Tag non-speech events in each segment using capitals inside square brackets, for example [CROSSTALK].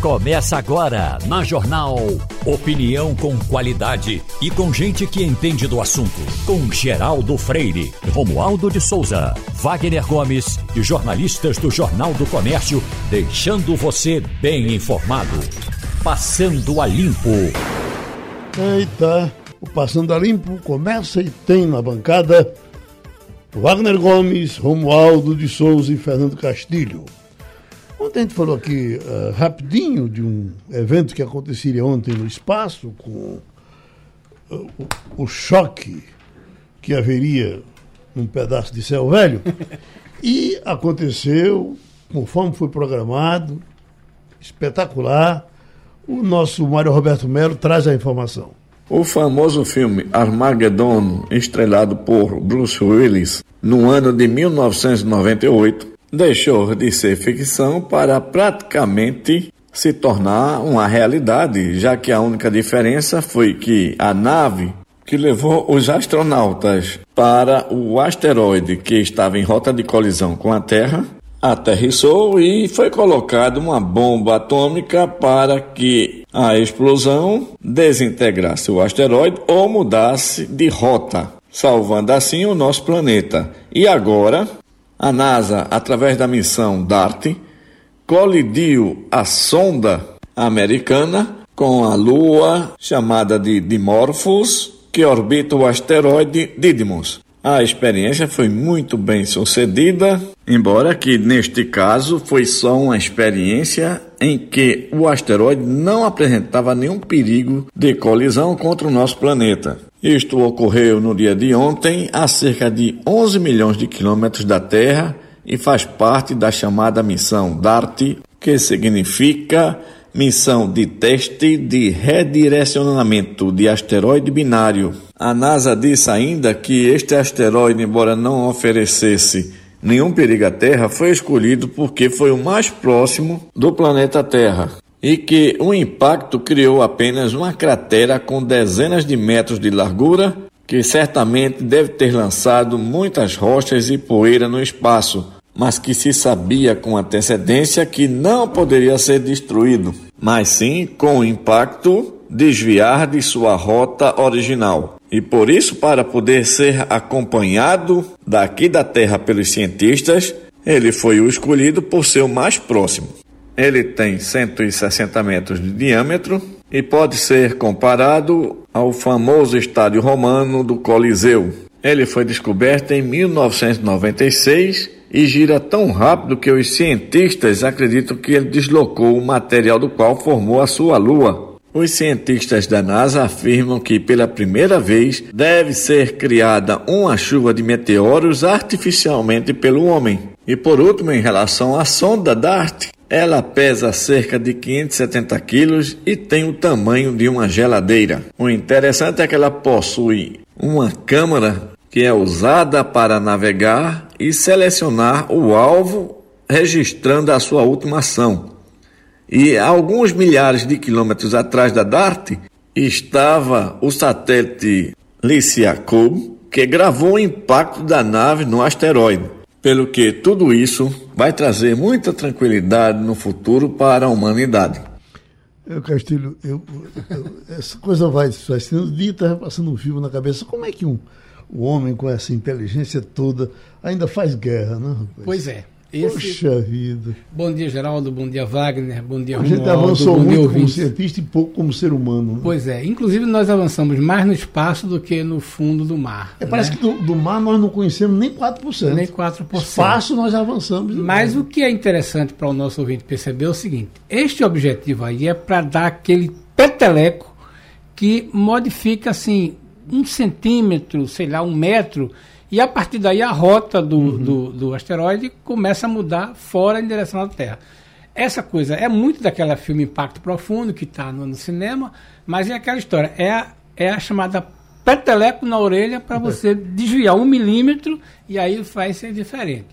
Começa agora na Jornal. Opinião com qualidade e com gente que entende do assunto. Com Geraldo Freire, Romualdo de Souza, Wagner Gomes e jornalistas do Jornal do Comércio, deixando você bem informado. Passando a Limpo. Eita, o Passando a Limpo começa e tem na bancada Wagner Gomes, Romualdo de Souza e Fernando Castilho. Ontem a gente falou aqui uh, rapidinho de um evento que aconteceria ontem no espaço, com uh, o, o, choque que haveria num pedaço de céu velho. [LAUGHS] E aconteceu, conforme foi programado, espetacular. O nosso Mário Roberto Melo traz a informação. O famoso filme Armageddon, estrelado por Bruce Willis no ano de 1998, deixou de ser ficção para praticamente se tornar uma realidade, já que a única diferença foi que a nave que levou os astronautas para o asteroide que estava em rota de colisão com a Terra aterrissou e foi colocada uma bomba atômica para que a explosão desintegrasse o asteroide ou mudasse de rota, salvando assim o nosso planeta. E agora a NASA, através da missão DART, colidiu a sonda americana com a Lua chamada de Dimorphos, que orbita o asteroide Didymos. A experiência foi muito bem sucedida, embora que neste caso foi só uma experiência em que o asteroide não apresentava nenhum perigo de colisão contra o nosso planeta. Isto ocorreu no dia de ontem, a cerca de 11 milhões de quilômetros da Terra e faz parte da chamada missão DART, que significa Missão de Teste de Redirecionamento de Asteroide Binário. A NASA disse ainda que este asteroide, embora não oferecesse nenhum perigo à Terra, foi escolhido porque foi o mais próximo do planeta Terra e que o impacto criou apenas uma cratera com dezenas de metros de largura, que certamente deve ter lançado muitas rochas e poeira no espaço, mas que se sabia com antecedência que não poderia ser destruído, mas sim, com o impacto, desviar de sua rota original. E por isso, para poder ser acompanhado daqui da Terra pelos cientistas, ele foi o escolhido por ser o mais próximo. Ele tem 160 metros de diâmetro e pode ser comparado ao famoso estádio romano do Coliseu. Ele foi descoberto em 1996 e gira tão rápido que os cientistas acreditam que ele deslocou o material do qual formou a sua lua. Os cientistas da NASA afirmam que pela primeira vez deve ser criada uma chuva de meteoros artificialmente pelo homem. E por último, em relação à sonda DART, ela pesa cerca de 570 quilos e tem o tamanho de uma geladeira. O interessante é que ela possui uma câmera que é usada para navegar e selecionar o alvo, registrando a sua última ação. E alguns milhares de quilômetros atrás da DART estava o satélite Lysiakov, que gravou o impacto da nave no asteroide. Pelo que tudo isso vai trazer muita tranquilidade no futuro para a humanidade. Eu, Castilho, eu, eu, essa coisa vai, vai sendo dita, passando um fio na cabeça. Como é que um, um homem com essa inteligência toda ainda faz guerra, né? Rapaz? Pois é. Esse... Poxa vida. Bom dia, Geraldo. Bom dia, Wagner. Bom dia, A gente Romualdo. avançou muito dia, como cientista e pouco como ser humano. Né? Pois é. Inclusive, nós avançamos mais no espaço do que no fundo do mar. É, parece né? que do, do, mar nós não conhecemos nem 4%. Nem 4%. Espaço nós avançamos. Mas o que é interessante para o nosso ouvinte perceber é o seguinte: este objetivo aí é para dar aquele peteleco que modifica assim um centímetro, sei lá, um metro e a partir daí a rota do, uhum. do, do, asteroide começa a mudar fora em direção à Terra. Essa coisa é muito daquela filme Impacto Profundo que está no, no, cinema, mas é aquela história, é a, é a chamada peteleco na orelha para você desviar um milímetro e aí vai ser diferente.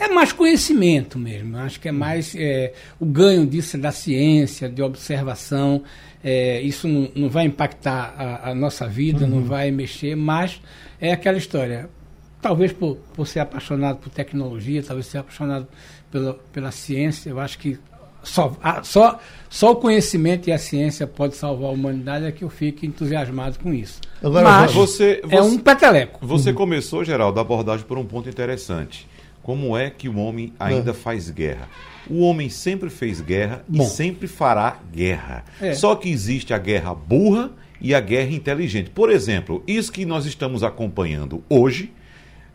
É mais conhecimento mesmo, acho que é mais é, o ganho disso da ciência, de observação. É, isso não, não, vai impactar a, a nossa vida, uhum. não vai mexer, mas é aquela história talvez por, por ser apaixonado por tecnologia, talvez ser apaixonado pela, pela ciência, eu acho que só, só, só o conhecimento e a ciência pode salvar a humanidade, é que eu fico entusiasmado com isso. Agora, Mas você, você, é um peteleco. Você uhum. começou, Geraldo, a abordagem por um ponto interessante. Como é que o homem ainda é. faz guerra? O homem sempre fez guerra Bom. e sempre fará guerra. É. Só que existe a guerra burra e a guerra inteligente. Por exemplo, isso que nós estamos acompanhando hoje,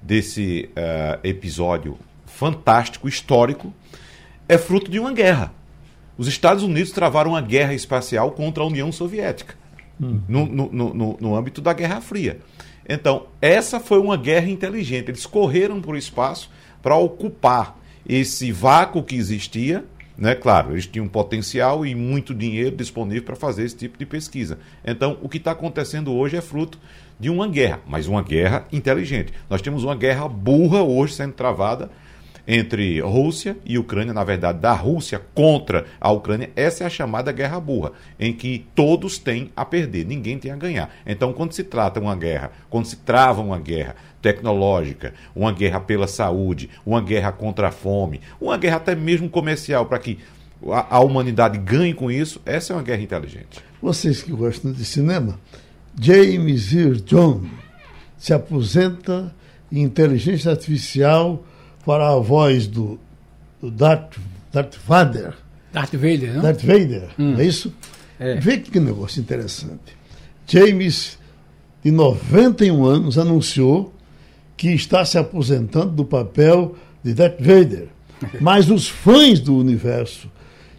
desse uh, episódio fantástico, histórico, é fruto de uma guerra. Os Estados Unidos travaram uma guerra espacial contra a União Soviética, hum. no, no, no, no âmbito da Guerra Fria. Então, essa foi uma guerra inteligente. Eles correram para o espaço para ocupar esse vácuo que existia. Né? Claro, eles tinham potencial e muito dinheiro disponível para fazer esse tipo de pesquisa. Então, o que está acontecendo hoje é fruto de uma guerra, mas uma guerra inteligente. Nós temos uma guerra burra hoje sendo travada entre Rússia e Ucrânia, na verdade, da Rússia contra a Ucrânia, essa é a chamada guerra burra, em que todos têm a perder, ninguém tem a ganhar. Então, quando se trata uma guerra, quando se trava uma guerra tecnológica, uma guerra pela saúde, uma guerra contra a fome, uma guerra até mesmo comercial, para que a, a humanidade ganhe com isso, essa é uma guerra inteligente. Vocês que gostam de cinema, James Earl Jones se aposenta em inteligência artificial para a voz do, do Darth, Darth Vader. Darth Vader, não? Darth Vader, hum. não é isso? É. Vê que negócio interessante. James, de 91 anos, anunciou que está se aposentando do papel de Darth Vader. [LAUGHS] Mas os fãs do universo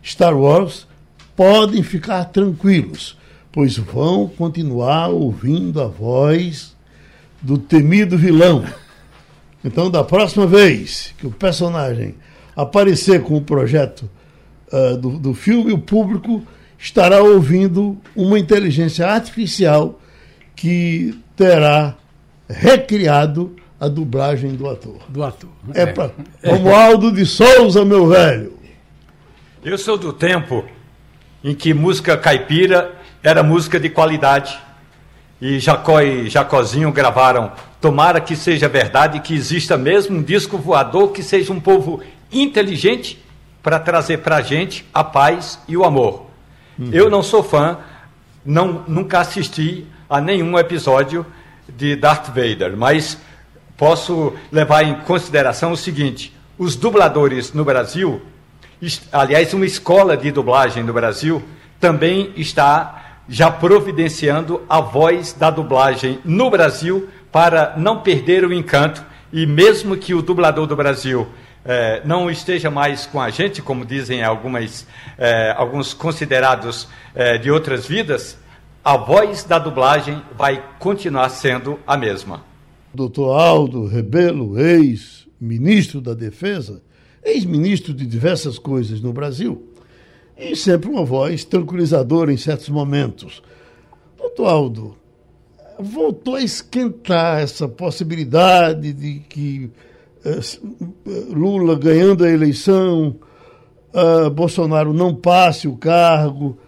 Star Wars podem ficar tranquilos, pois vão continuar ouvindo a voz do temido vilão então, da próxima vez que o personagem aparecer com o projeto uh, do, do filme, o público estará ouvindo uma inteligência artificial que terá recriado a dublagem do ator. Do ator. É, é. para Romualdo de Souza, meu velho. Eu sou do tempo em que música caipira era música de qualidade. E Jacó e Jacozinho gravaram Tomara que seja verdade que exista mesmo um disco voador que seja um povo inteligente para trazer para a gente a paz e o amor. Uhum. Eu não sou fã, não, nunca assisti a nenhum episódio de Darth Vader, mas posso levar em consideração o seguinte: os dubladores no Brasil, aliás, uma escola de dublagem no Brasil, também está já providenciando a voz da dublagem no Brasil para não perder o encanto e mesmo que o dublador do Brasil eh, não esteja mais com a gente, como dizem algumas, eh, alguns considerados eh, de outras vidas, a voz da dublagem vai continuar sendo a mesma. Doutor Aldo Rebelo, ex-ministro da Defesa, ex-ministro de diversas coisas no Brasil, e sempre uma voz tranquilizadora em certos momentos. Doutor Aldo, voltou a esquentar essa possibilidade de que uh, Lula ganhando a eleição, uh, Bolsonaro não passe o cargo.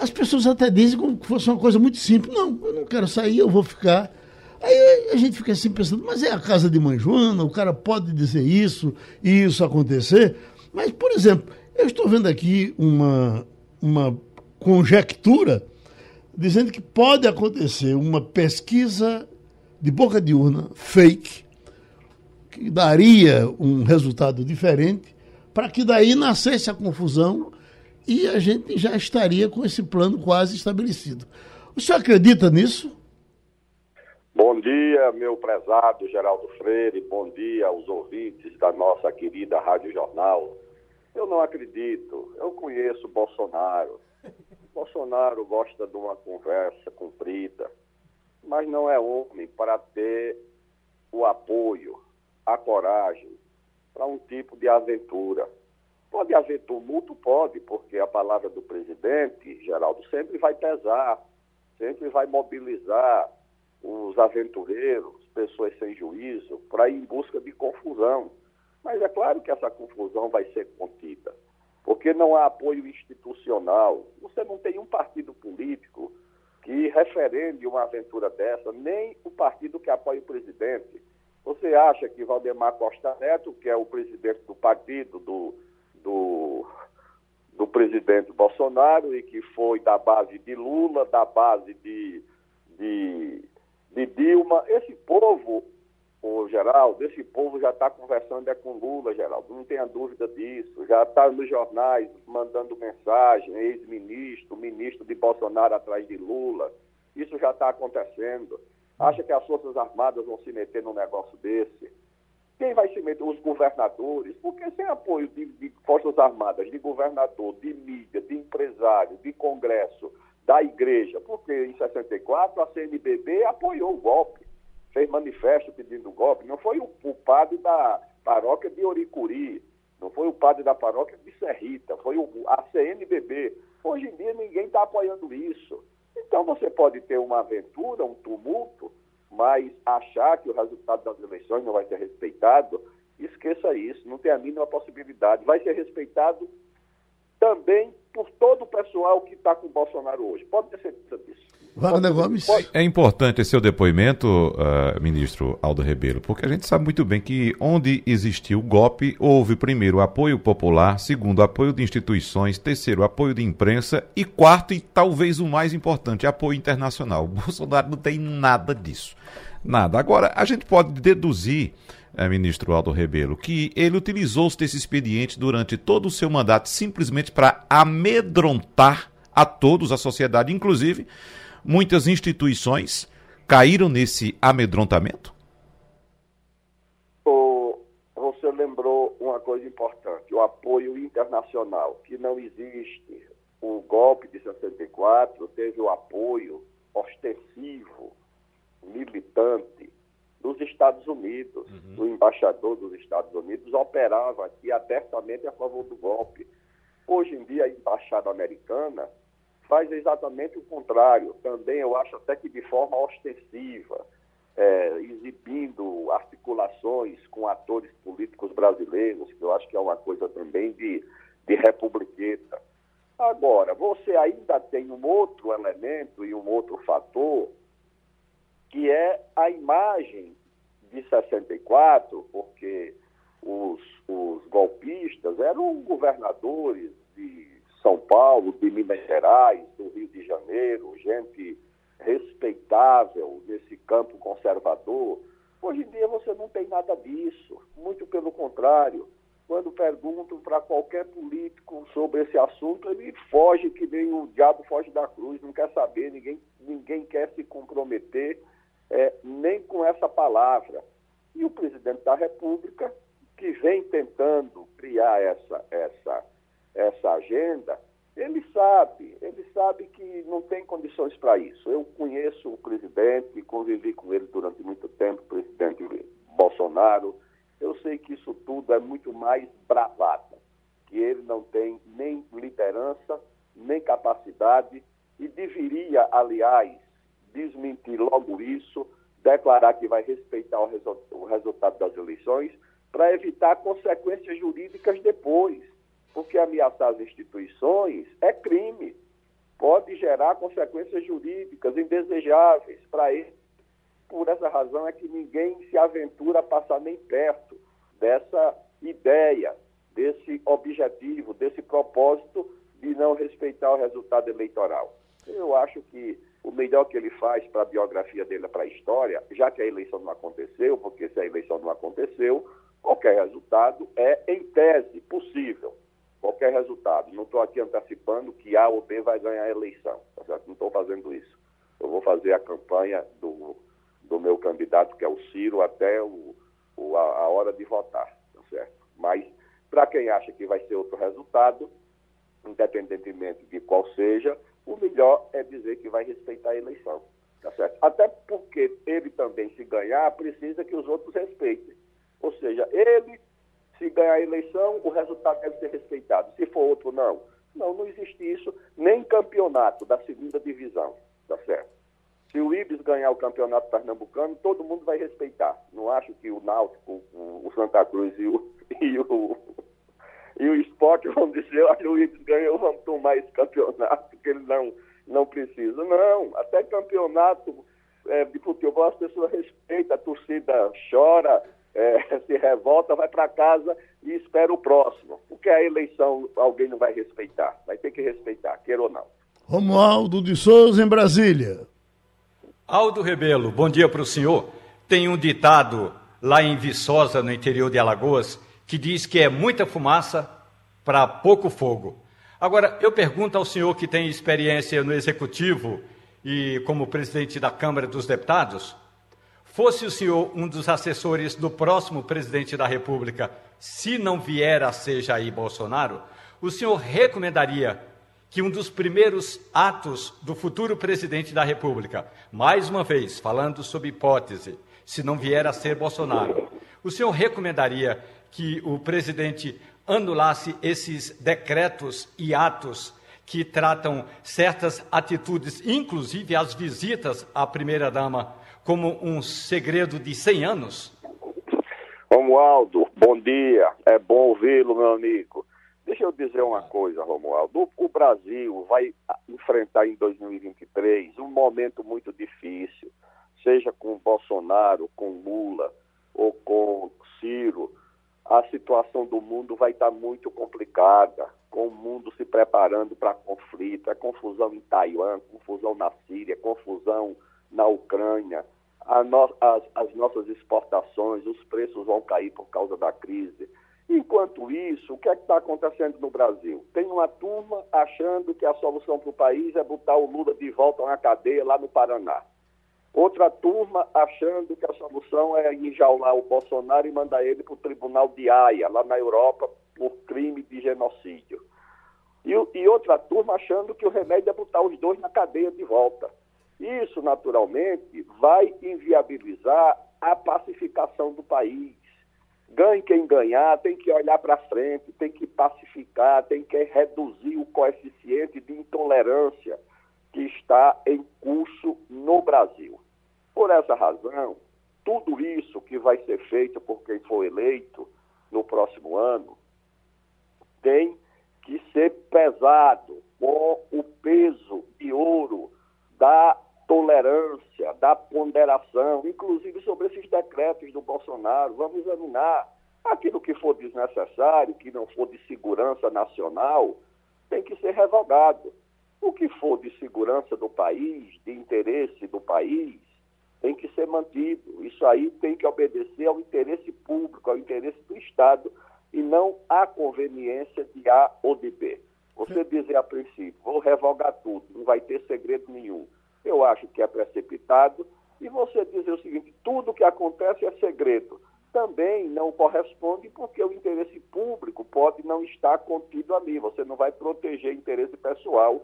As pessoas até dizem como que fosse uma coisa muito simples. Não, eu não quero sair, eu vou ficar. Aí a gente fica assim pensando, mas é a casa de mãe Joana, o cara pode dizer isso e isso acontecer. Mas, por exemplo, eu estou vendo aqui uma, uma conjectura dizendo que pode acontecer uma pesquisa de boca de urna fake, que daria um resultado diferente, para que daí nascesse a confusão e a gente já estaria com esse plano quase estabelecido. O senhor acredita nisso? Bom dia, meu prezado Geraldo Freire, bom dia aos ouvintes da nossa querida Rádio Jornal. Eu não acredito, eu conheço Bolsonaro, Bolsonaro gosta de uma conversa comprida, mas não é homem para ter o apoio, a coragem para um tipo de aventura. Pode haver tumulto? Pode, porque a palavra do presidente, Geraldo, sempre vai pesar, sempre vai mobilizar os aventureiros, pessoas sem juízo, para ir em busca de confusão. Mas é claro que essa confusão vai ser contida porque não há apoio institucional. Você não tem um partido político que referende uma aventura dessa, nem o partido que apoia o presidente. Você acha que Valdemar Costa Neto, que é o presidente do partido do, do, presidente Bolsonaro e que foi da base de Lula, da base de, de, de Dilma. Esse povo, o Geraldo, esse povo já está conversando é com Lula, Geraldo, não tenha dúvida disso. Já está nos jornais mandando mensagem, ex-ministro, ministro de Bolsonaro atrás de Lula. Isso já está acontecendo. Acha que as Forças Armadas vão se meter num negócio desse? Quem vai se meter? Os governadores. Porque sem apoio de, de Forças Armadas, de governador, de mídia, de empresário, de Congresso, da igreja, porque em 64 a CNBB apoiou o golpe, fez manifesto pedindo golpe. Não foi o, o padre da paróquia de Oricuri, não foi o padre da paróquia de Serrita, foi o, a CNBB. Hoje em dia ninguém está apoiando isso. Então você pode ter uma aventura, um tumulto, mas achar que o resultado das eleições não vai ser respeitado, esqueça isso, não tem a mínima possibilidade. Vai ser respeitado também por todo o pessoal que está com o Bolsonaro hoje. Pode ter certeza disso. Wagner Gomes. É importante esse seu depoimento, uh, ministro Aldo Rebelo, porque a gente sabe muito bem que onde existiu o golpe, houve primeiro apoio popular, segundo apoio de instituições, terceiro apoio de imprensa e quarto, e talvez o mais importante, apoio internacional. [LAUGHS] O Bolsonaro não tem nada disso. Nada. Agora, a gente pode deduzir, eh, ministro Aldo Rebelo, que ele utilizou desse expediente durante todo o seu mandato simplesmente para amedrontar a todos, a sociedade, inclusive Muitas instituições caíram nesse amedrontamento? você lembrou uma coisa importante, o apoio internacional, que não existe. O golpe de 64 teve o apoio ostensivo, militante, dos Estados Unidos. Uhum. O embaixador dos Estados Unidos operava aqui abertamente a favor do golpe. Hoje em dia, a embaixada americana faz exatamente o contrário. Também eu acho até que de forma ostensiva, é, exibindo articulações com atores políticos brasileiros, que eu acho que é uma coisa também de, de republiqueta. Agora, você ainda tem um outro elemento e um outro fator, que é a imagem de 64, porque os, os golpistas eram governadores de são Paulo, de Minas Gerais, do Rio de Janeiro, gente respeitável nesse campo conservador. Hoje em dia você não tem nada disso, muito pelo contrário. Quando perguntam para qualquer político sobre esse assunto, ele foge que nem o diabo foge da cruz, não quer saber, ninguém, ninguém quer se comprometer é, nem com essa palavra. E o presidente da República, que vem tentando criar essa, essa essa agenda, ele sabe, ele sabe que não tem condições para isso. Eu conheço o presidente, convivi com ele durante muito tempo, presidente Bolsonaro. Eu sei que isso tudo é muito mais bravata, que ele não tem nem liderança, nem capacidade e deveria, aliás, desmentir logo isso, declarar que vai respeitar o, resu o resultado das eleições para evitar consequências jurídicas depois porque ameaçar as instituições é crime, pode gerar consequências jurídicas indesejáveis para ele. Por essa razão é que ninguém se aventura a passar nem perto dessa ideia, desse objetivo, desse propósito de não respeitar o resultado eleitoral. Eu acho que o melhor que ele faz para a biografia dele, para a história, já que a eleição não aconteceu, porque se a eleição não aconteceu, qualquer resultado é, em tese, possível qualquer resultado. Não estou aqui antecipando que A ou B vai ganhar a eleição. Tá? Não estou fazendo isso. Eu vou fazer a campanha do, do meu candidato, que é o Ciro, até o, o a, a, hora de votar. Tá certo? Mas, para quem acha que vai ser outro resultado, independentemente de qual seja, o melhor é dizer que vai respeitar a eleição. Tá certo? Até porque ele também, se ganhar, precisa que os outros respeitem. Ou seja, ele se ganhar a eleição, o resultado deve ser respeitado. Se for outro, não. Não, não existe isso, nem campeonato da segunda divisão, tá certo? Se o Ibis ganhar o campeonato pernambucano, todo mundo vai respeitar. Não acho que o Náutico, o Santa Cruz e o, [LAUGHS] e o, e o esporte vão dizer, olha, o Ibis ganhou, vamos tomar esse campeonato, porque ele não, não precisa. Não, até campeonato é, de futebol as pessoas respeitam, a torcida chora, é, [LAUGHS] se revolta, vai para casa e espera o próximo. Porque a eleição alguém não vai respeitar. Vai ter que respeitar, queira ou não. Romualdo de Souza, em Brasília. Aldo Rebelo, bom dia para o senhor. Tem um ditado lá em Viçosa, no interior de Alagoas, que diz que é muita fumaça para pouco fogo. Agora, eu pergunto ao senhor que tem experiência no executivo e como presidente da Câmara dos Deputados, fosse o senhor um dos assessores do próximo presidente da República, se não vier a ser Jair Bolsonaro, o senhor recomendaria que um dos primeiros atos do futuro presidente da República, mais uma vez falando sob hipótese, se não vier a ser Bolsonaro, o senhor recomendaria que o presidente anulasse esses decretos e atos que tratam certas atitudes, inclusive as visitas à primeira-dama, como um segredo de 100 anos? Romualdo, bom dia. É bom ouvi-lo, meu amigo. Deixa eu dizer uma coisa, Romualdo. O Brasil vai enfrentar em 2023 um momento muito difícil, seja com Bolsonaro, com Lula ou com Ciro. A situação do mundo vai estar muito complicada com o mundo se preparando para conflito, é confusão em Taiwan, confusão na Síria, confusão na Ucrânia, no, as, as nossas exportações, os preços vão cair por causa da crise. Enquanto isso, o que é está acontecendo no Brasil? Tem uma turma achando que a solução para o país é botar o Lula de volta na cadeia lá no Paraná. Outra turma achando que a solução é enjaular o Bolsonaro e mandar ele para o tribunal de Haia, lá na Europa, por crime de genocídio. E, e, outra turma achando que o remédio é botar os dois na cadeia de volta. Isso, naturalmente, vai inviabilizar a pacificação do país. Ganhe quem ganhar, tem que olhar para frente, tem que pacificar, tem que reduzir o coeficiente de intolerância que está em curso no Brasil. Por essa razão, tudo isso que vai ser feito por quem for eleito no próximo ano tem que ser pesado com o peso de ouro da tolerância, da ponderação, inclusive sobre esses decretos do Bolsonaro. Vamos examinar aquilo que for desnecessário, que não for de segurança nacional, tem que ser revogado. O que for de segurança do país, de interesse do país, tem que ser mantido. Isso aí tem que obedecer ao interesse público, ao interesse do Estado e não à conveniência de A ou de B. Você dizer a princípio, vou revogar tudo, não vai ter segredo nenhum. Eu acho que é precipitado. E você dizer o seguinte, tudo que acontece é segredo. Também não corresponde porque o interesse público pode não estar contido ali. Você não vai proteger interesse pessoal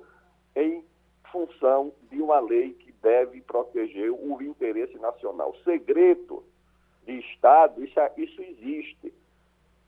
em função de uma lei que deve proteger o interesse nacional. Segredo de Estado, isso, isso existe.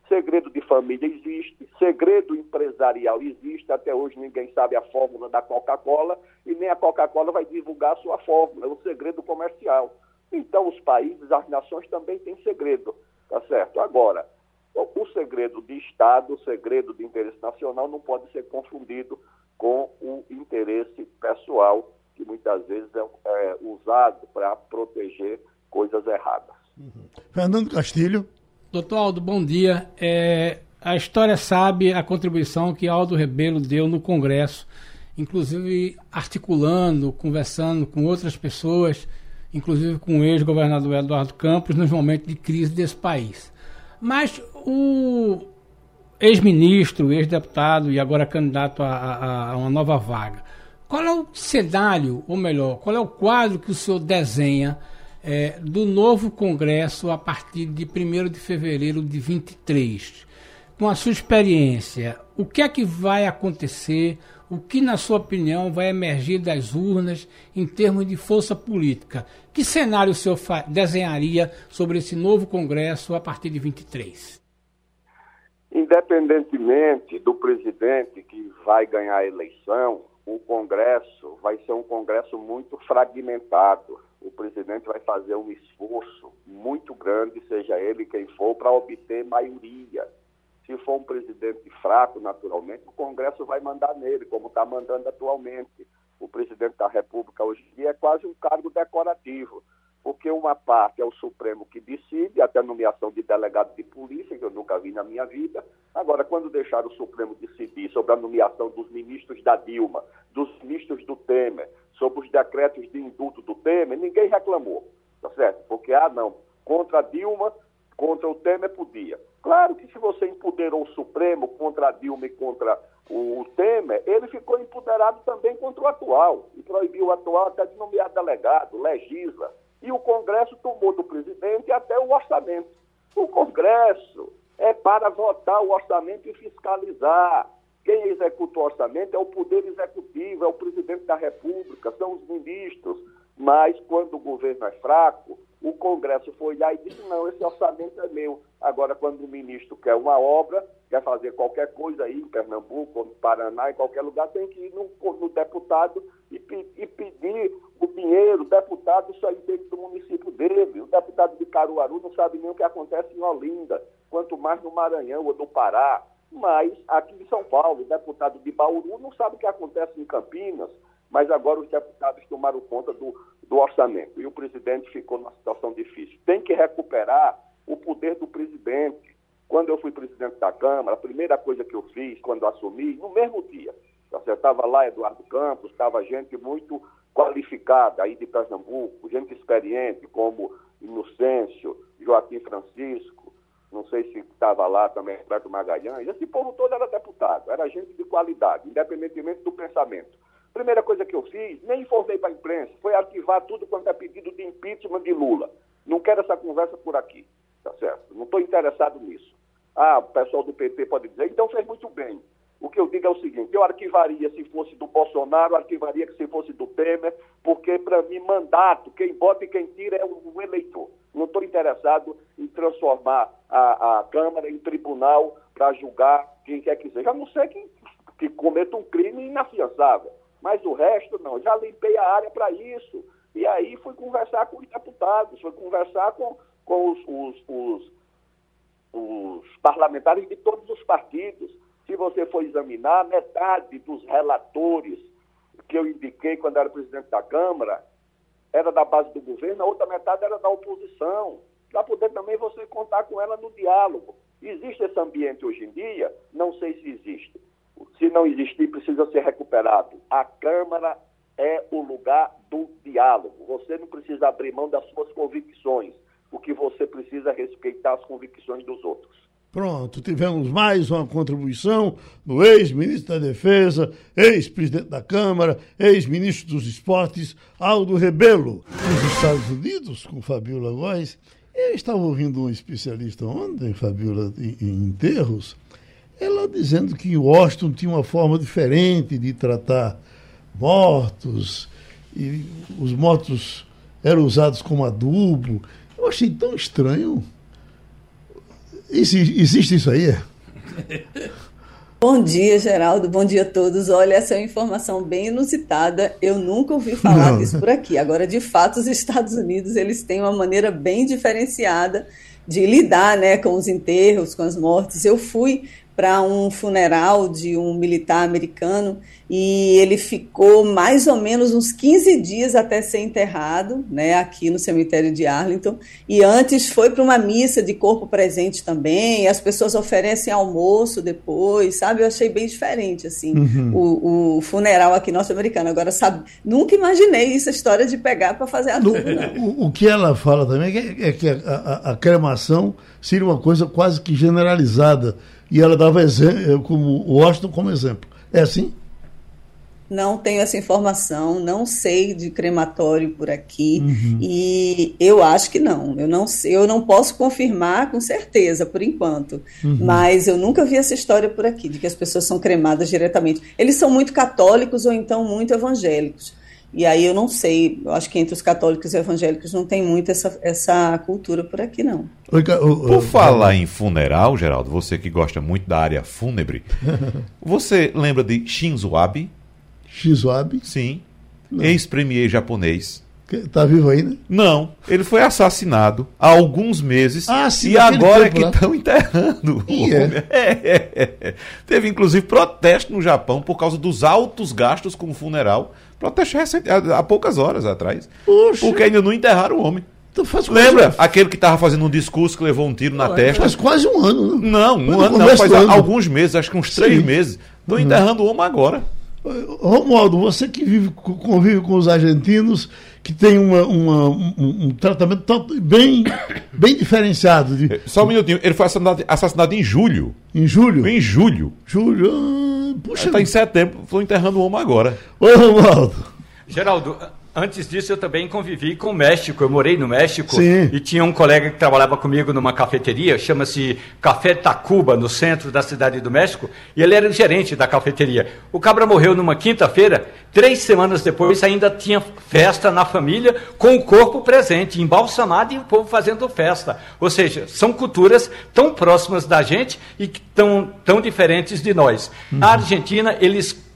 Segredo de família existe, segredo empresarial existe, até hoje ninguém sabe a fórmula da Coca-Cola e nem a Coca-Cola vai divulgar a sua fórmula, é um segredo comercial. Então os países, as nações também têm segredo, tá certo? Agora, o segredo de Estado, o segredo de interesse nacional não pode ser confundido com o interesse pessoal, que muitas vezes é, é usado para proteger coisas erradas. Uhum. Fernando Castilho. Doutor Aldo, bom dia. É, a história sabe a contribuição que Aldo Rebelo deu no Congresso, inclusive articulando, conversando com outras pessoas, inclusive com o ex-governador Eduardo Campos, nos momentos de crise desse país. Mas o ex-ministro, ex-deputado e agora candidato a, a, a, uma nova vaga, qual é o cenário, ou melhor, qual é o quadro que o senhor desenha? é, do novo Congresso a partir de 1 de fevereiro de 23. Com a sua experiência, o que é que vai acontecer? O que, na sua opinião, vai emergir das urnas em termos de força política? Que cenário o senhor desenharia sobre esse novo Congresso a partir de 23? Independentemente do presidente que vai ganhar a eleição, o Congresso vai ser um Congresso muito fragmentado o presidente vai fazer um esforço muito grande, seja ele quem for, para obter maioria. Se for um presidente fraco, naturalmente, o Congresso vai mandar nele, como está mandando atualmente. O presidente da República hoje em dia é quase um cargo decorativo, porque uma parte é o Supremo que decide, até a nomeação de delegado de polícia, que eu nunca vi na minha vida. Agora, quando deixaram o Supremo decidir sobre a nomeação dos ministros da Dilma, dos ministros do Temer, sobre os decretos de indulto do Temer, ninguém reclamou, tá certo? Porque, ah, não, contra a Dilma, contra o Temer podia. Claro que se você empoderou o Supremo contra a Dilma e contra o Temer, ele ficou empoderado também contra o atual, e proibiu o atual até de nomear delegado, legisla. E o Congresso tomou do presidente até o orçamento. O Congresso é para votar o orçamento e fiscalizar. Quem executa o orçamento é o Poder Executivo, é o presidente da República, são os ministros. Mas quando o governo é fraco, o Congresso foi lá e disse: não, esse orçamento é meu. Agora, quando o ministro quer uma obra, quer fazer qualquer coisa aí em Pernambuco, no Paraná, em qualquer lugar, tem que ir no, no deputado e, e, pedir o dinheiro, o deputado sair dentro do município dele. O deputado de Caruaru não sabe nem o que acontece em Olinda, quanto mais no Maranhão ou no Pará. Mas aqui em São Paulo, o deputado de Bauru não sabe o que acontece em Campinas, mas agora os deputados tomaram conta do, do orçamento e o presidente ficou numa situação difícil. Tem que recuperar o poder do presidente. Quando eu fui presidente da Câmara, a primeira coisa que eu fiz quando assumi, no mesmo dia, estava lá Eduardo Campos, estava gente muito qualificada aí de Pernambuco, gente experiente como Inocêncio, Joaquim Francisco, não sei se estava lá também Roberto Magalhães, esse povo todo era deputado, era gente de qualidade, independentemente do pensamento. Primeira coisa que eu fiz, nem informei para a imprensa, foi arquivar tudo quanto é pedido de impeachment de Lula. Não quero essa conversa por aqui, tá certo? Não estou interessado nisso. Ah, o pessoal do PT pode dizer, então fez muito bem. O que eu digo é o seguinte: eu arquivaria se fosse do Bolsonaro, arquivaria que se fosse do Temer, porque para mim mandato, quem bota e quem tira é o eleitor. Não estou interessado em transformar a, a Câmara em tribunal para julgar quem quer que seja. A não ser que, que cometa um crime inafiançável. Mas o resto não. Já limpei a área para isso. E aí fui conversar com os deputados, fui conversar com, com os, os, os, os parlamentares de todos os partidos se você for examinar, metade dos relatores que eu indiquei quando era presidente da Câmara era da base do governo, a outra metade era da oposição, para poder também você contar com ela no diálogo. Existe esse ambiente hoje em dia? Não sei se existe. Se não existir, precisa ser recuperado. A Câmara é o lugar do diálogo. Você não precisa abrir mão das suas convicções, porque você precisa respeitar as convicções dos outros. Pronto, tivemos mais uma contribuição do ex-ministro da Defesa, ex-presidente da Câmara, ex-ministro dos Esportes, Aldo Rebelo, nos Estados Unidos, com Fabiola Góes. Eu estava ouvindo um especialista ontem, Fabiola, em, em enterros, ela dizendo que Washington tinha uma forma diferente de tratar mortos, e os mortos eram usados como adubo. Eu achei tão estranho. Existe isso aí? [LAUGHS] Bom dia, Geraldo. Bom dia a todos. Olha, essa é uma informação bem inusitada. Eu nunca ouvi falar Não. disso por aqui. Agora, de fato, os Estados Unidos eles têm uma maneira bem diferenciada de lidar, né, com os enterros, com as mortes. Eu fui para um funeral de um militar americano e ele ficou mais ou menos uns 15 dias até ser enterrado, né, aqui no cemitério de Arlington. E antes foi para uma missa de corpo presente também. as pessoas oferecem almoço depois, sabe? Eu achei bem diferente assim uhum. o, o, funeral aqui norte-americano. Agora, sabe, nunca imaginei essa história de pegar para fazer adubo. O, o, que ela fala também é que, é a, a, a cremação seria uma coisa quase que generalizada e ela dava exemplo, como Washington como exemplo. É assim? Não tenho essa informação, não sei de crematório por aqui uhum. e eu acho que não. Eu não sei, eu não posso confirmar com certeza por enquanto, uhum. mas eu nunca vi essa história por aqui de que as pessoas são cremadas diretamente. Eles são muito católicos ou então muito evangélicos. E aí eu não sei, eu acho que entre os católicos e evangélicos não tem muito essa, essa cultura por aqui, não. Por falar em funeral, Geraldo, você que gosta muito da área fúnebre, [LAUGHS] você lembra de Shinzo Abe? Shinzo Abe? Sim. Ex-premier japonês. Está vivo ainda? Não, ele foi assassinado há alguns meses ah, sim, e agora é que estão enterrando. É. É, é, Teve inclusive protesto no Japão por causa dos altos gastos com o funeral Protesto recente, há, há poucas horas atrás. Puxa. Porque ainda não enterraram o homem. Então Lembra? Aquele que estava fazendo um discurso que levou um tiro na testa. Faz quase um ano, né? Não, um ano não, faz ano. alguns meses, acho que uns três Sim. meses. Estão uhum. enterrando o homem agora. Romualdo, você que vive, convive com os argentinos, que tem uma, uma um, um, tratamento bem, bem diferenciado. De... Só um minutinho, ele foi assassinado, assassinado em julho. Em julho? Em julho. Julho. Puxa. Está em setembro, estou enterrando o homem agora. Ô, Romualdo. Geraldo, Antes disso, eu também convivi com o México. Eu morei no México Sim. e tinha um colega que trabalhava comigo numa cafeteria, chama-se Café Tacuba, no centro da cidade do México, e ele era o gerente da cafeteria. O cabra morreu numa quinta-feira, três semanas depois ainda tinha festa na família, com o corpo presente, embalsamado e o povo fazendo festa. Ou seja, são culturas tão próximas da gente e tão, tão diferentes de nós. Uhum. Na Argentina, eles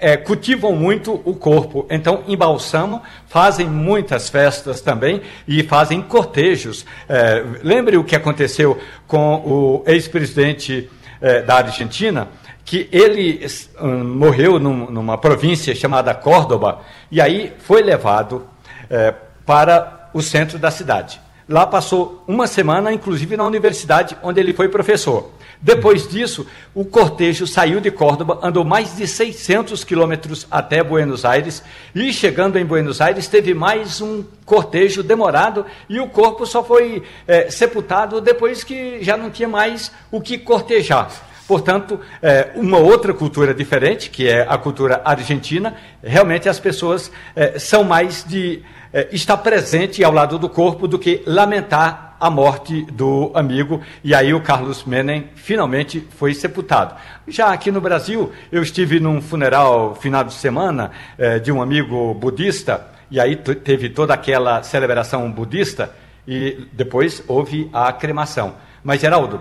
é, cultivam muito o corpo, então embalsamam, fazem muitas festas também e fazem cortejos. É, lembre o que aconteceu com o ex-presidente é, da Argentina, que ele um, morreu num, numa província chamada Córdoba e aí foi levado é, para o centro da cidade. Lá passou uma semana, inclusive na universidade onde ele foi professor. Depois disso, o cortejo saiu de Córdoba, andou mais de 600 quilômetros até Buenos Aires e, chegando em Buenos Aires, teve mais um cortejo demorado e o corpo só foi é, sepultado depois que já não tinha mais o que cortejar. Portanto, é, uma outra cultura diferente, que é a cultura argentina, realmente as pessoas é, são mais de é, estar presente ao lado do corpo do que lamentar a morte do amigo, e aí o Carlos Menem finalmente foi sepultado. Já aqui no Brasil, eu estive num funeral final de semana eh, de um amigo budista, e aí teve toda aquela celebração budista, e depois houve a cremação. Mas, Geraldo,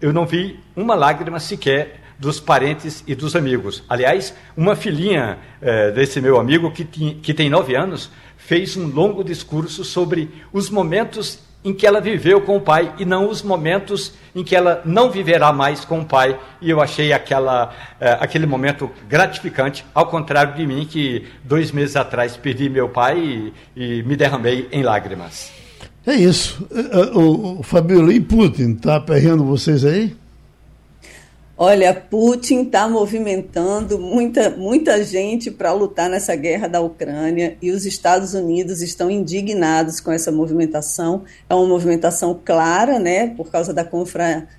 eu não vi uma lágrima sequer dos parentes e dos amigos. Aliás, uma filhinha eh, desse meu amigo, que, que tem nove anos, fez um longo discurso sobre os momentos em que ela viveu com o pai e não os momentos em que ela não viverá mais com o pai. E eu achei aquela, é, aquele momento gratificante, ao contrário de mim, que dois meses atrás perdi meu pai e, e me derramei em lágrimas. É isso. Eh, o, o Fabiola, e Putin, está aperreando vocês aí? Olha, Putin está movimentando muita, muita gente para lutar nessa guerra da Ucrânia e os Estados Unidos estão indignados com essa movimentação. É uma movimentação clara, né, por causa da,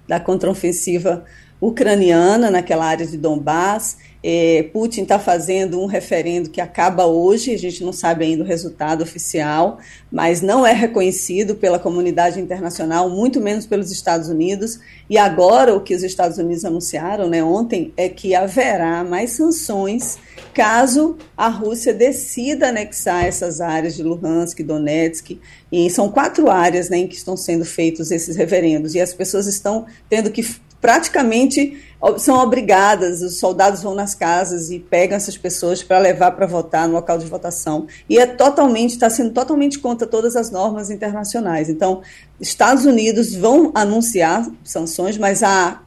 da contraofensiva ucraniana naquela área de Donbass. É, Putin está fazendo um referendo que acaba hoje, a gente não sabe ainda o resultado oficial, mas não é reconhecido pela comunidade internacional, muito menos pelos Estados Unidos. E agora o que os Estados Unidos anunciaram né, ontem é que haverá mais sanções caso a Rússia decida anexar essas áreas de Luhansk, Donetsk, e são quatro áreas né, em que estão sendo feitos esses referendos, e as pessoas estão tendo que praticamente são obrigadas, os soldados vão nas casas e pegam essas pessoas para levar para votar no local de votação. E é totalmente, está sendo totalmente contra todas as normas internacionais. Então, Estados Unidos vão anunciar sanções, mas a,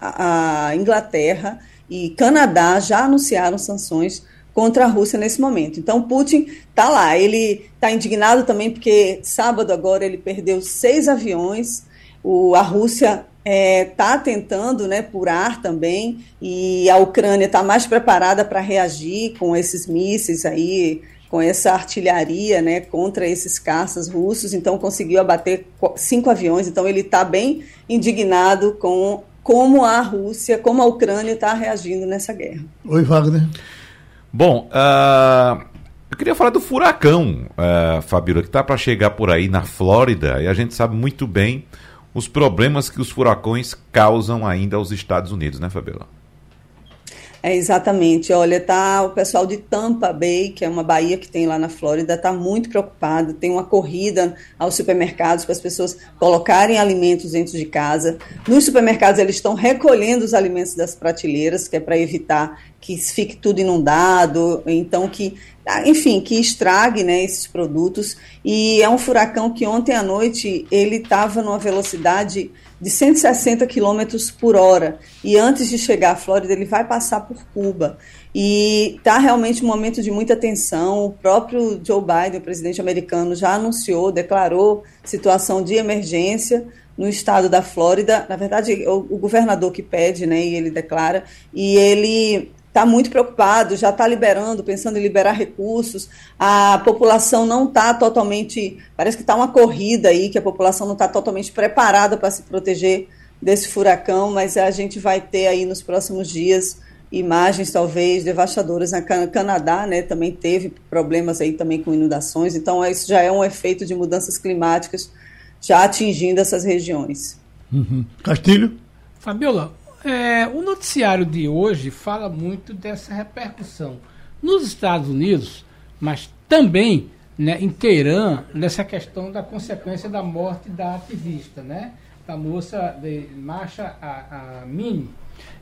a, Inglaterra e Canadá já anunciaram sanções contra a Rússia nesse momento. Então, Putin está lá. Ele está indignado também porque sábado agora ele perdeu seis aviões. O, a Rússia está é, tá tentando né, por ar também, e a Ucrânia está mais preparada para reagir com esses mísseis aí, com essa artilharia né, contra esses caças russos, então conseguiu abater cinco aviões, então ele está bem indignado com como a Rússia, como a Ucrânia está reagindo nessa guerra. Oi, Wagner. Bom, uh, eu queria falar do furacão, uh, Fabíola, que está para chegar por aí na Flórida, e a gente sabe muito bem os problemas que os furacões causam ainda aos Estados Unidos, né, Fabiola? É, exatamente. Olha, tá o pessoal de Tampa Bay, que é uma baía que tem lá na Flórida, está muito preocupado. Tem uma corrida aos supermercados para as pessoas colocarem alimentos dentro de casa. Nos supermercados, eles estão recolhendo os alimentos das prateleiras, que é para evitar que fique tudo inundado, então que, ah, enfim, que estrague né, esses produtos. E é um furacão que ontem à noite ele estava numa velocidade de 160 km por hora. E antes de chegar à Flórida, ele vai passar por Cuba. E está realmente um momento de muita tensão. O próprio Joe Biden, o presidente americano, já anunciou, declarou situação de emergência no estado da Flórida. Na verdade, o, o governador que pede, né, e ele declara, e ele está muito preocupado, já está liberando, pensando em liberar recursos. A população não está totalmente. Parece que está uma corrida aí, que a população não está totalmente preparada para se proteger desse furacão, mas a gente vai ter aí nos próximos dias imagens talvez devastadoras na Canadá, né? Também teve problemas aí também com inundações. Então isso já é um efeito de mudanças climáticas já atingindo essas regiões. Uhum. Castilho? Fabiola, é, o noticiário de hoje fala muito dessa repercussão nos Estados Unidos, mas também né, em Teherã, nessa questão da consequência da morte da ativista, né, da moça de Marcha Amini,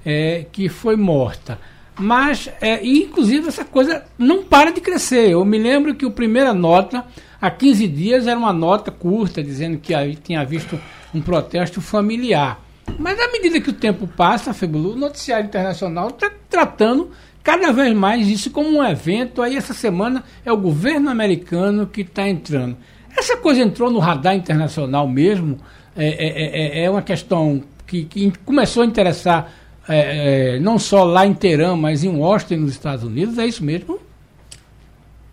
é, que foi morta. Mas, é, inclusive, essa coisa não para de crescer. Eu me lembro que a primeira nota, há 15 dias, era uma nota curta, dizendo que tinha visto um protesto familiar. Mas à medida que o tempo passa, Febulu, o noticiário internacional está tratando cada vez mais isso como um evento. Aí essa semana é o governo americano que está entrando. Essa coisa entrou no radar internacional mesmo. É, é, é, é uma questão que, que, começou a interessar é, é, não só lá em Teherã, mas em Washington, nos Estados Unidos. É isso mesmo?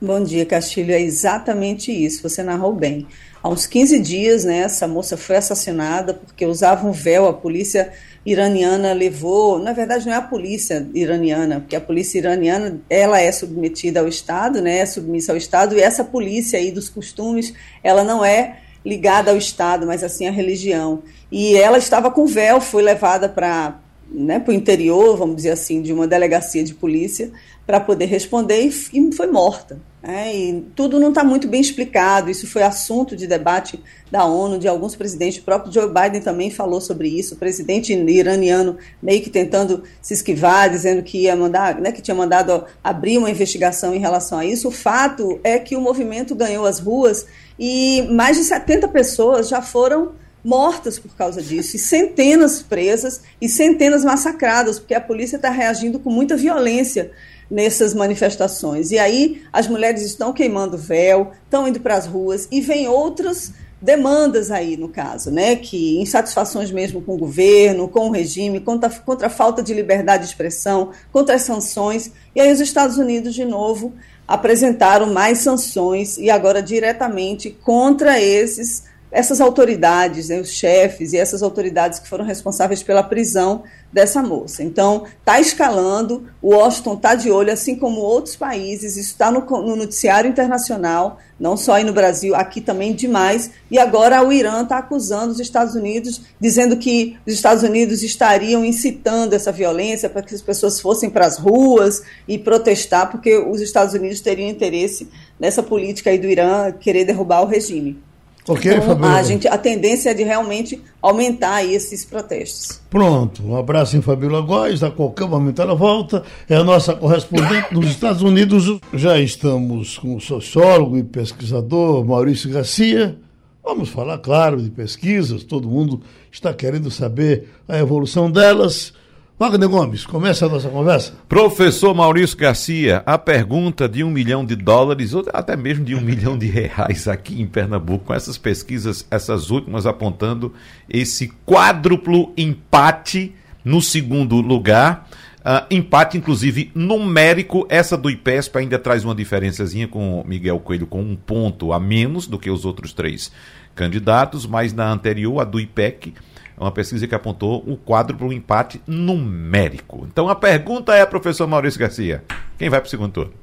Bom dia, Castilho. É exatamente isso. Você narrou bem. Há uns 15 dias, né, essa moça foi assassinada porque usava um véu. A polícia iraniana levou, na verdade não é a polícia iraniana, porque a polícia iraniana ela é submetida ao Estado, né, é submissa ao Estado e essa polícia aí dos costumes, ela não é ligada ao Estado, mas assim à religião. E ela estava com véu, foi levada para né, para o interior, vamos dizer assim, de uma delegacia de polícia para poder responder e, e foi morta. Né? E tudo não está muito bem explicado. Isso foi assunto de debate da ONU, de alguns presidentes. O próprio Joe Biden também falou sobre isso. O presidente iraniano meio que tentando se esquivar, dizendo que ia mandar, né, que tinha mandado abrir uma investigação em relação a isso. O fato é que o movimento ganhou as ruas e mais de 70 pessoas já foram mortas por causa disso, e centenas presas e centenas massacradas, porque a polícia está reagindo com muita violência nessas manifestações. E aí as mulheres estão queimando véu, estão indo para as ruas e vem outras demandas aí no caso, né, que insatisfações mesmo com o governo, com o regime, contra, contra a falta de liberdade de expressão, contra as sanções. E aí os Estados Unidos de novo apresentaram mais sanções e agora diretamente contra esses essas autoridades, né, os chefes e essas autoridades que foram responsáveis pela prisão dessa moça. Então, está escalando, o Washington está de olho, assim como outros países, isso está no, no, noticiário internacional, não só aí no Brasil, aqui também demais, e agora o Irã está acusando os Estados Unidos, dizendo que os Estados Unidos estariam incitando essa violência para que as pessoas fossem para as ruas e protestar, porque os Estados Unidos teriam interesse nessa política aí do Irã querer derrubar o regime. Ok, então, A, gente, a tendência é de realmente aumentar esses protestos. Pronto, um abraço em Fabíola Góes, a qualquer momento ela volta, é a nossa correspondente nos Estados Unidos. Já estamos com o sociólogo e pesquisador Maurício Garcia. Vamos falar, claro, de pesquisas, todo mundo está querendo saber a evolução delas. Wagner Gomes, começa a nossa conversa. Professor Maurício Garcia, a pergunta de um milhão de dólares, ou até mesmo de um [LAUGHS] milhão de reais aqui em Pernambuco, com essas pesquisas, essas últimas apontando esse quádruplo empate no segundo lugar. Uh, empate, inclusive, numérico. Essa do IPESP ainda traz uma diferençazinha com Miguel Coelho, com um ponto a menos do que os outros três candidatos, mas na anterior, a do IPEC, é uma pesquisa que apontou o quadro para um empate numérico. Então a pergunta é, professor Maurício Garcia, quem vai para o segundo turno?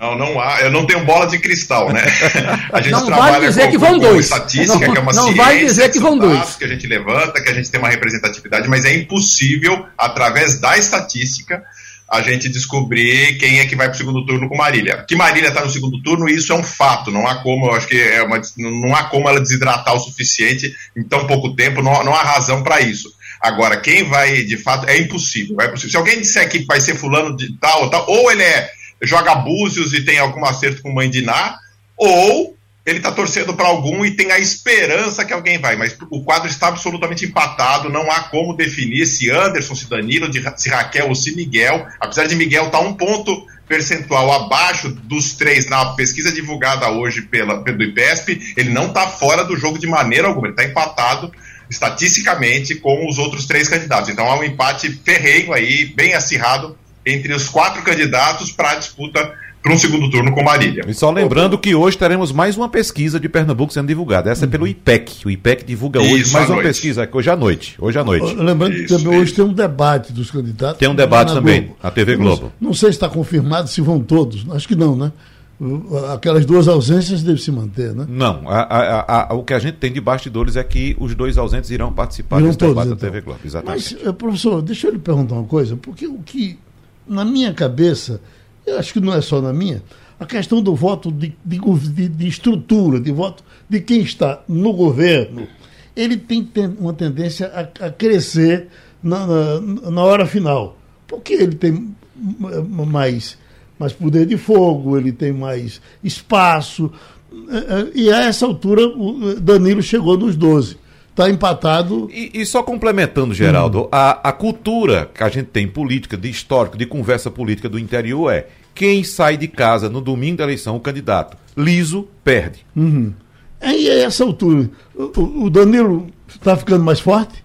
Não, não há. Eu não tenho bola de cristal, né? A gente não trabalha vai dizer com, que vão com, dois. estatística, não, que é uma não ciência, vai dizer que vão dois. que a gente levanta, que a gente tem uma representatividade, mas é impossível, através da estatística, a gente descobrir quem é que vai para o segundo turno com Marília. Que Marília está no segundo turno, isso é um fato. Não há como, eu acho que é uma, não há como ela desidratar o suficiente em tão pouco tempo. Não, não há razão para isso. Agora, quem vai, de fato, é impossível, é impossível. Se alguém disser que vai ser fulano de tal, tal ou ele é, joga búzios e tem algum acerto com mãe de Ná, ou ele está torcendo para algum e tem a esperança que alguém vai, mas o quadro está absolutamente empatado, não há como definir se Anderson, se Danilo, se Raquel ou se Miguel, apesar de Miguel estar tá um ponto percentual abaixo dos três na pesquisa divulgada hoje pela, pelo IPESP, ele não está fora do jogo de maneira alguma, ele está empatado estatisticamente com os outros três candidatos. Então há um empate ferrenho aí, bem acirrado, entre os quatro candidatos para a disputa para um segundo turno com Marília. E só lembrando que hoje teremos mais uma pesquisa de Pernambuco sendo divulgada. Essa é pelo IPEC. O IPEC divulga hoje Isso mais uma noite. pesquisa, hoje à noite. Hoje à noite. Lembrando Isso, que também hoje tem um debate dos candidatos. Tem um debate também, Globo. a TV Globo. Não, não sei se está confirmado se vão todos. Acho que não, né? Aquelas duas ausências devem se manter, né? Não, a, a, a, o que a gente tem de bastidores é que os dois ausentes irão participar irão desse todos, debate então. da TV Globo. Exatamente. Mas, eh, professor, deixa eu lhe perguntar uma coisa, porque o que, na minha cabeça, eu acho que não é só na minha, a questão do voto de, de, de estrutura, de voto de quem está no governo, ele tem uma tendência a, a crescer na, na, na, hora final. Porque ele tem mais, mais poder de fogo, ele tem mais espaço. É, é, e a essa altura, Danilo chegou nos 12 está empatado. E, e, só complementando, Geraldo, hum. a, a cultura que a gente tem política, de histórico, de conversa política do interior é quem sai de casa no domingo da eleição, o candidato liso, perde. Uhum. Aí, a essa altura, o, o Danilo está ficando mais forte?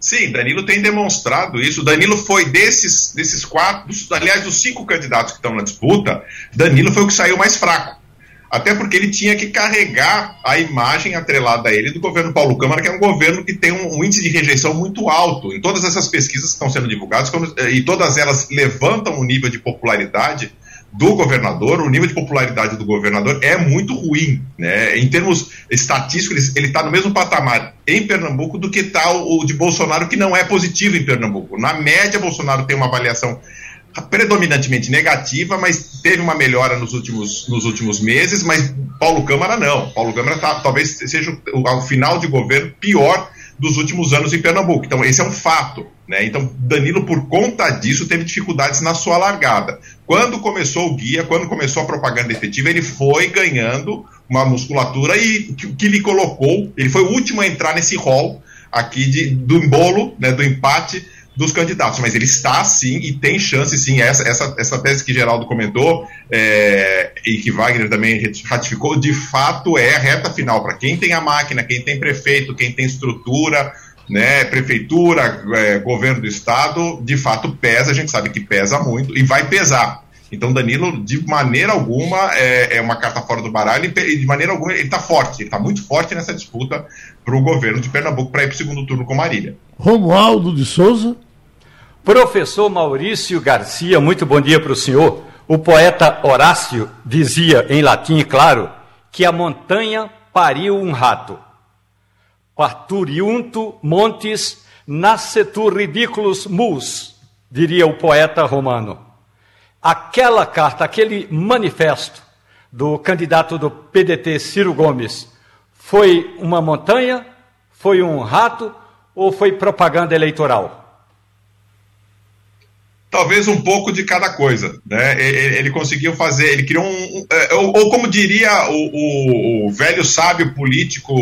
Sim, Danilo tem demonstrado isso. Danilo foi desses, desses quatro, dos, aliás, dos cinco candidatos que estão na disputa, Danilo foi o que saiu mais fraco. Até porque ele tinha que carregar a imagem atrelada a ele do governo Paulo Câmara, que é um governo que tem um, um índice de rejeição muito alto. Em todas essas pesquisas que estão sendo divulgadas, eh, e todas elas levantam o nível de popularidade do governador, o nível de popularidade do governador é muito ruim. Né? Em termos estatísticos, ele está no mesmo patamar em Pernambuco do que está o, o de Bolsonaro, que não é positivo em Pernambuco. Na média, Bolsonaro tem uma avaliação predominantemente negativa, mas teve uma melhora nos últimos, nos últimos meses, mas Paulo Câmara não. Paulo Câmara tá, talvez seja o, o final de governo pior dos últimos anos em Pernambuco. Então, esse é um fato. Né? Então, Danilo, por conta disso, teve dificuldades na sua largada. Quando começou o guia, quando começou a propaganda efetiva, ele foi ganhando uma musculatura e que, que lhe colocou, ele foi o último a entrar nesse rol aqui de, do embolo, né, do empate dos candidatos, mas ele está sim e tem chance sim. Essa, essa, essa tese que Geraldo comentou é, e que Wagner também ratificou, de fato é reta final para quem tem a máquina, quem tem prefeito, quem tem estrutura, né, prefeitura, é, governo do estado, de fato pesa, a gente sabe que pesa muito e vai pesar. Então, Danilo, de maneira alguma, é, é uma carta fora do baralho e, de maneira alguma, ele está forte, ele está muito forte nessa disputa para o governo de Pernambuco para ir para o segundo turno com Marília. Romualdo de Souza. Professor Maurício Garcia, muito bom dia para o senhor. O poeta Horácio dizia, em latim, claro, que a montanha pariu um rato. Parturiunto montes nascetur ridiculus mus, diria o poeta romano. Aquela carta, aquele manifesto do candidato do PDT Ciro Gomes, foi uma montanha, foi um rato ou foi propaganda eleitoral? Talvez um pouco de cada coisa, né? Ele, conseguiu fazer, ele criou um, é, ou, ou como diria o, o, o, velho sábio político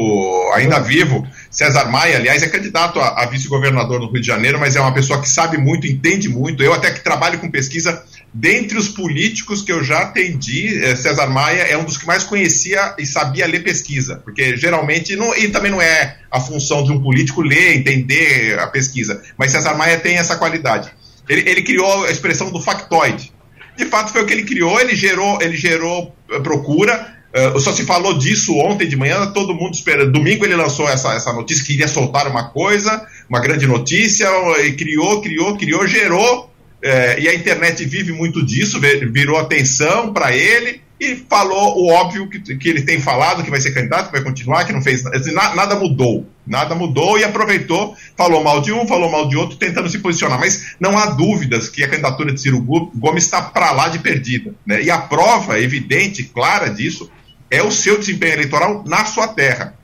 ainda vivo, César Maia, aliás, é candidato a, a vice-governador no Rio de Janeiro, mas é uma pessoa que sabe muito, entende muito. Eu até que trabalho com pesquisa, dentre os políticos que eu já atendi, é, César Maia é um dos que mais conhecia e sabia ler pesquisa, porque geralmente, não, e também não é a função de um político ler, entender a pesquisa, mas César Maia tem essa qualidade. Ele, ele criou a expressão do factoide. De fato, foi o que ele criou, ele gerou, ele gerou eh, procura. Uh, só se falou disso ontem de manhã, todo mundo esperando. Domingo ele lançou essa, essa notícia que iria soltar uma coisa, uma grande notícia, e criou, criou, criou, gerou. Uh, e a internet vive muito disso, virou atenção para ele e falou o óbvio que, que ele tem falado, que vai ser candidato, que vai continuar, que não fez nada, nada mudou. Nada mudou e aproveitou, falou mal de um, falou mal de outro, tentando se posicionar. Mas não há dúvidas que a candidatura de Ciro Gomes está para lá de perdida. Né? E a prova evidente, clara disso, é o seu desempenho eleitoral na sua terra,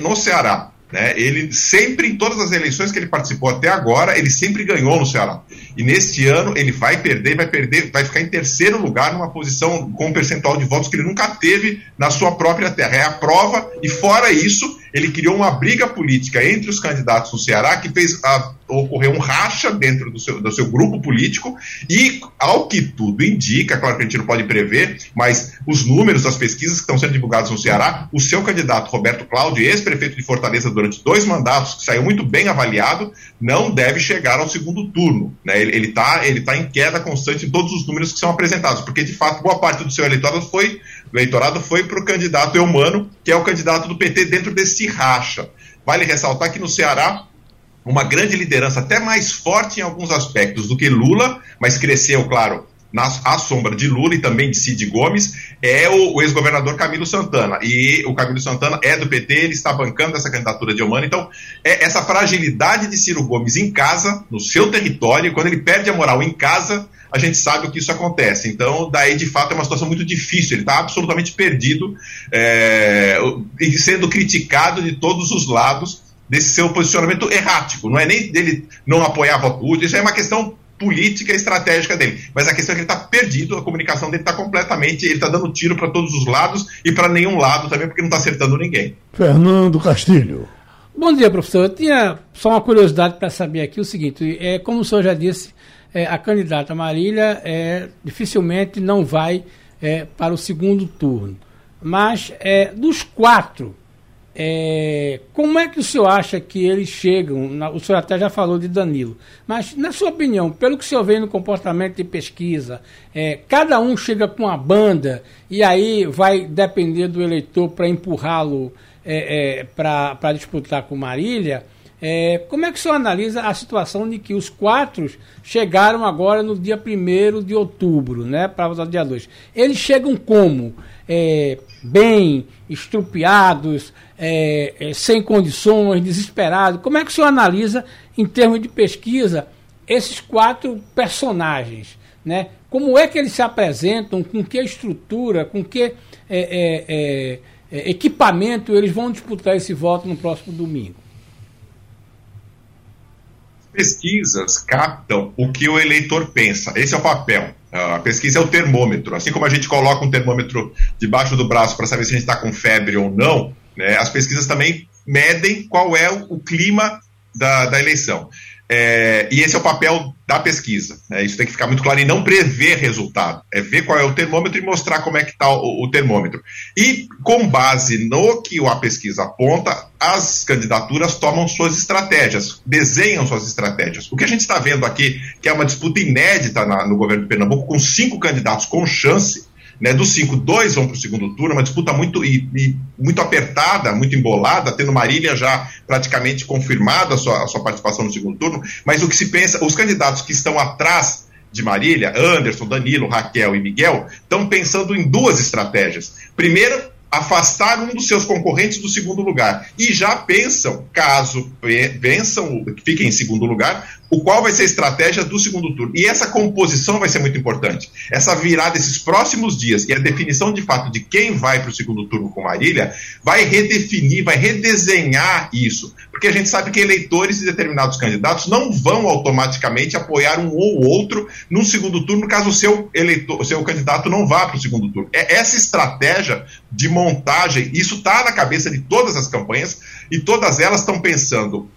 no Ceará. Né? Ele sempre, em todas as eleições que ele participou até agora, ele sempre ganhou no Ceará. E neste ano ele vai perder, vai perder, vai ficar em terceiro lugar numa posição com um percentual de votos que ele nunca teve na sua própria terra. É a prova, e fora isso, ele criou uma briga política entre os candidatos no Ceará que fez a, ocorrer um racha dentro do seu, do seu grupo político e, ao que tudo indica, claro que a gente não pode prever, mas os números das pesquisas que estão sendo divulgados no Ceará, o seu candidato Roberto Cláudio, ex-prefeito de Fortaleza durante dois mandatos, que saiu muito bem avaliado, não deve chegar ao segundo turno. Né? Ele está ele tá em queda constante em todos os números que são apresentados, porque de fato boa parte do seu eleitorado foi eleitorado foi para o candidato Eumano, que é o candidato do PT dentro desse racha. Vale ressaltar que no Ceará, uma grande liderança, até mais forte em alguns aspectos do que Lula, mas cresceu, claro, na, à sombra de Lula e também de Cid Gomes, é o, o ex-governador Camilo Santana. E o Camilo Santana é do PT, ele está bancando essa candidatura de Eumano. Então, é essa fragilidade de Ciro Gomes em casa, no seu território, quando ele perde a moral em casa, a gente sabe o que isso acontece. Então, daí, de fato, é uma situação muito difícil. Ele está absolutamente perdido é, e sendo criticado de todos os lados desse seu posicionamento errático. Não é nem dele não apoiar voto útil, isso é uma questão política e estratégica dele. Mas a questão é que ele está perdido, a comunicação dele está completamente. Ele está dando tiro para todos os lados e para nenhum lado também, porque não está acertando ninguém. Fernando Castilho. Bom dia, professor. Eu tinha só uma curiosidade para saber aqui o seguinte: é, como o senhor já disse, é, a candidata Marília é, dificilmente não vai é, para o segundo turno. Mas é, dos quatro, é, como é que o senhor acha que eles chegam? Na, o senhor até já falou de Danilo, mas na sua opinião, pelo que o senhor vê no comportamento de pesquisa, é, cada um chega com uma banda e aí vai depender do eleitor para empurrá-lo para disputar com Marília? É, como é que o senhor analisa a situação de que os quatro chegaram agora no dia 1 de outubro, né, para o dia 2? Eles chegam como? É, bem, estrupiados, é, é, sem condições, desesperados. Como é que o senhor analisa, em termos de pesquisa, esses quatro personagens? Né? Como é que eles se apresentam, com que estrutura, com que é, é, equipamento eles vão disputar esse voto no próximo domingo? Pesquisas captam o que o eleitor pensa. Esse é o papel. A pesquisa é o termômetro. Assim como a gente coloca um termômetro debaixo do braço para saber se a gente está com febre ou não, né, as pesquisas também medem qual é o, clima da, da eleição. É, e esse é o papel da pesquisa. Né? Isso tem que ficar muito claro e não prever resultado. É ver qual é o termômetro e mostrar como é que está o, o, termômetro. E com base no que a pesquisa aponta, as candidaturas tomam suas estratégias, desenham suas estratégias. O que a gente está vendo aqui, que é uma disputa inédita na, no governo de Pernambuco, com cinco candidatos com chance né, dos cinco, dois vão para o segundo turno, uma disputa muito, e, e, muito apertada, muito embolada, tendo Marília já praticamente confirmada a sua, a sua participação no segundo turno. Mas o que se pensa, os candidatos que estão atrás de Marília, Anderson, Danilo, Raquel e Miguel, estão pensando em duas estratégias. Primeiro, afastar um dos seus concorrentes do segundo lugar. E já pensam, caso vençam, fiquem em segundo lugar, o qual vai ser a estratégia do segundo turno. E essa composição vai ser muito importante. Essa virada esses próximos dias e a definição de fato de quem vai para o segundo turno com Marília vai redefinir, vai redesenhar isso. Porque a gente sabe que eleitores de determinados candidatos não vão automaticamente apoiar um ou outro no segundo turno, caso o seu eleitor, o seu candidato não vá para o segundo turno. É essa estratégia de montagem, isso está na cabeça de todas as campanhas e todas elas estão pensando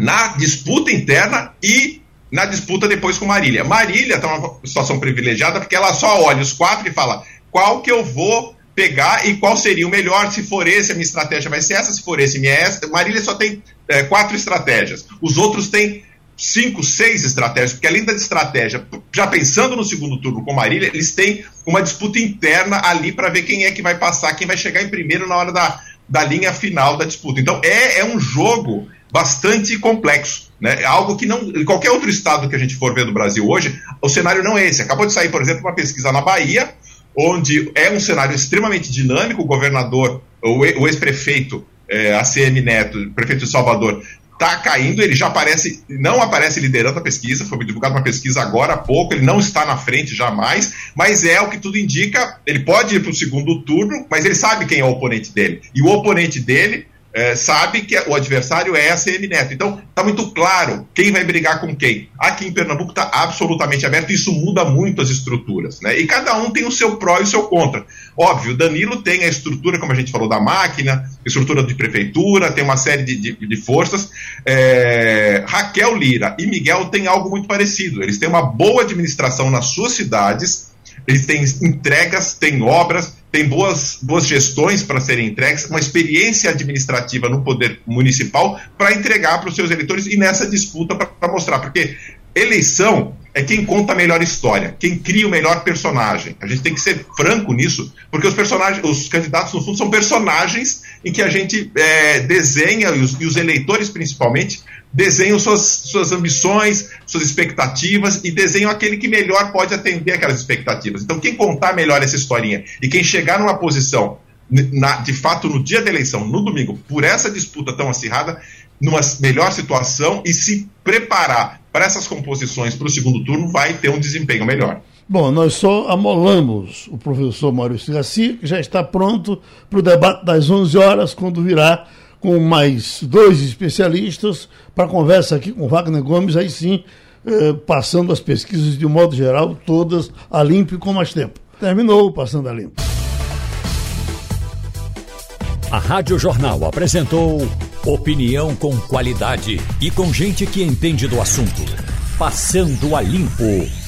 na disputa interna e na disputa depois com Marília. Marília está numa situação privilegiada porque ela só olha os quatro e fala qual que eu vou pegar e qual seria o melhor. Se for esse, a minha estratégia vai ser essa. Se for esse, minha é essa. Marília só tem é, quatro estratégias. Os outros têm cinco, seis estratégias, porque além da estratégia, já pensando no segundo turno com Marília, eles têm uma disputa interna ali para ver quem é que vai passar, quem vai chegar em primeiro na hora da, da linha final da disputa. Então é, é um jogo bastante complexo. Né? Algo que não. Qualquer outro estado que a gente for ver do Brasil hoje, o cenário não é esse. Acabou de sair, por exemplo, uma pesquisa na Bahia, onde é um cenário extremamente dinâmico. O governador, o ex-prefeito é, ACM Neto, prefeito de Salvador, está caindo, ele já aparece, não aparece liderando a pesquisa, foi divulgada uma pesquisa agora há pouco, ele não está na frente jamais, mas é o que tudo indica, ele pode ir para o segundo turno, mas ele sabe quem é o oponente dele. E o oponente dele é, sabe que o adversário é a CM Neto. Então, está muito claro quem vai brigar com quem. Aqui em Pernambuco está absolutamente aberto, isso muda muito as estruturas. Né? E cada um tem o seu pró e o seu contra. Óbvio, Danilo tem a estrutura, como a gente falou, da máquina, estrutura de prefeitura, tem uma série de, de, de forças. É, Raquel Lira e Miguel têm algo muito parecido. Eles têm uma boa administração nas suas cidades, eles têm entregas, têm obras, tem boas, boas gestões para serem entregues, uma experiência administrativa no poder municipal para entregar para os seus eleitores e nessa disputa para mostrar, porque eleição é quem conta a melhor história, quem cria o melhor personagem. A gente tem que ser franco nisso, porque os personagens, os candidatos no fundo são personagens em que a gente é, desenha e os, e os eleitores principalmente desenham suas, suas ambições, suas expectativas e desenham aquele que melhor pode atender aquelas expectativas. Então, quem contar melhor essa historinha e quem chegar numa posição, na, de fato, no dia da eleição, no domingo, por essa disputa tão acirrada, numa melhor situação e se preparar para essas composições para o segundo turno, vai ter um desempenho melhor. Bom, nós só amolamos o professor Maurício Garcia, que já está pronto para o debate das 11 horas, quando virá com mais dois especialistas para conversa aqui com Wagner Gomes, aí sim, eh, passando as pesquisas de um modo geral, todas a limpo e com mais tempo. Terminou Passando a Limpo. A Rádio Jornal apresentou opinião com qualidade e com gente que entende do assunto. Passando a Limpo.